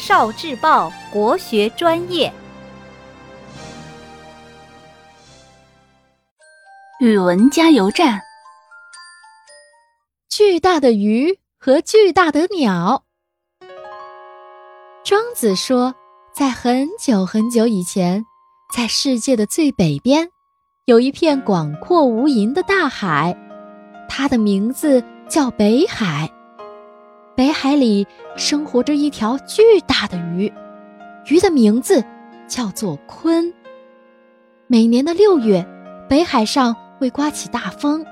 少智报国学专业，语文加油站。巨大的鱼和巨大的鸟。庄子说，在很久很久以前，在世界的最北边，有一片广阔无垠的大海，它的名字叫北海。北海里生活着一条巨大的鱼，鱼的名字叫做鲲。每年的六月，北海上会刮起大风，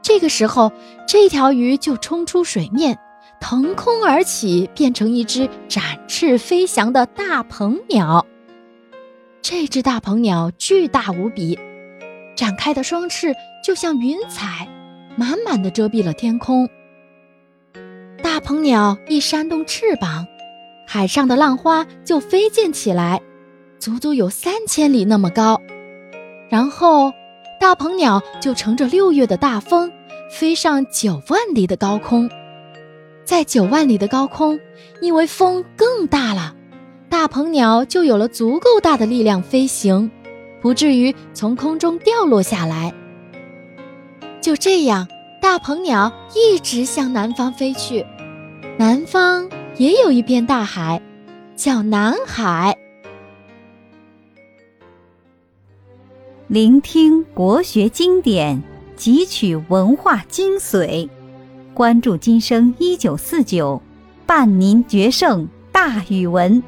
这个时候，这条鱼就冲出水面，腾空而起，变成一只展翅飞翔的大鹏鸟。这只大鹏鸟巨大无比，展开的双翅就像云彩，满满的遮蔽了天空。大鹏鸟一扇动翅膀，海上的浪花就飞溅起来，足足有三千里那么高。然后，大鹏鸟就乘着六月的大风，飞上九万里的高空。在九万里的高空，因为风更大了，大鹏鸟就有了足够大的力量飞行，不至于从空中掉落下来。就这样，大鹏鸟一直向南方飞去。南方也有一片大海，叫南海。聆听国学经典，汲取文化精髓，关注今生一九四九，伴您决胜大语文。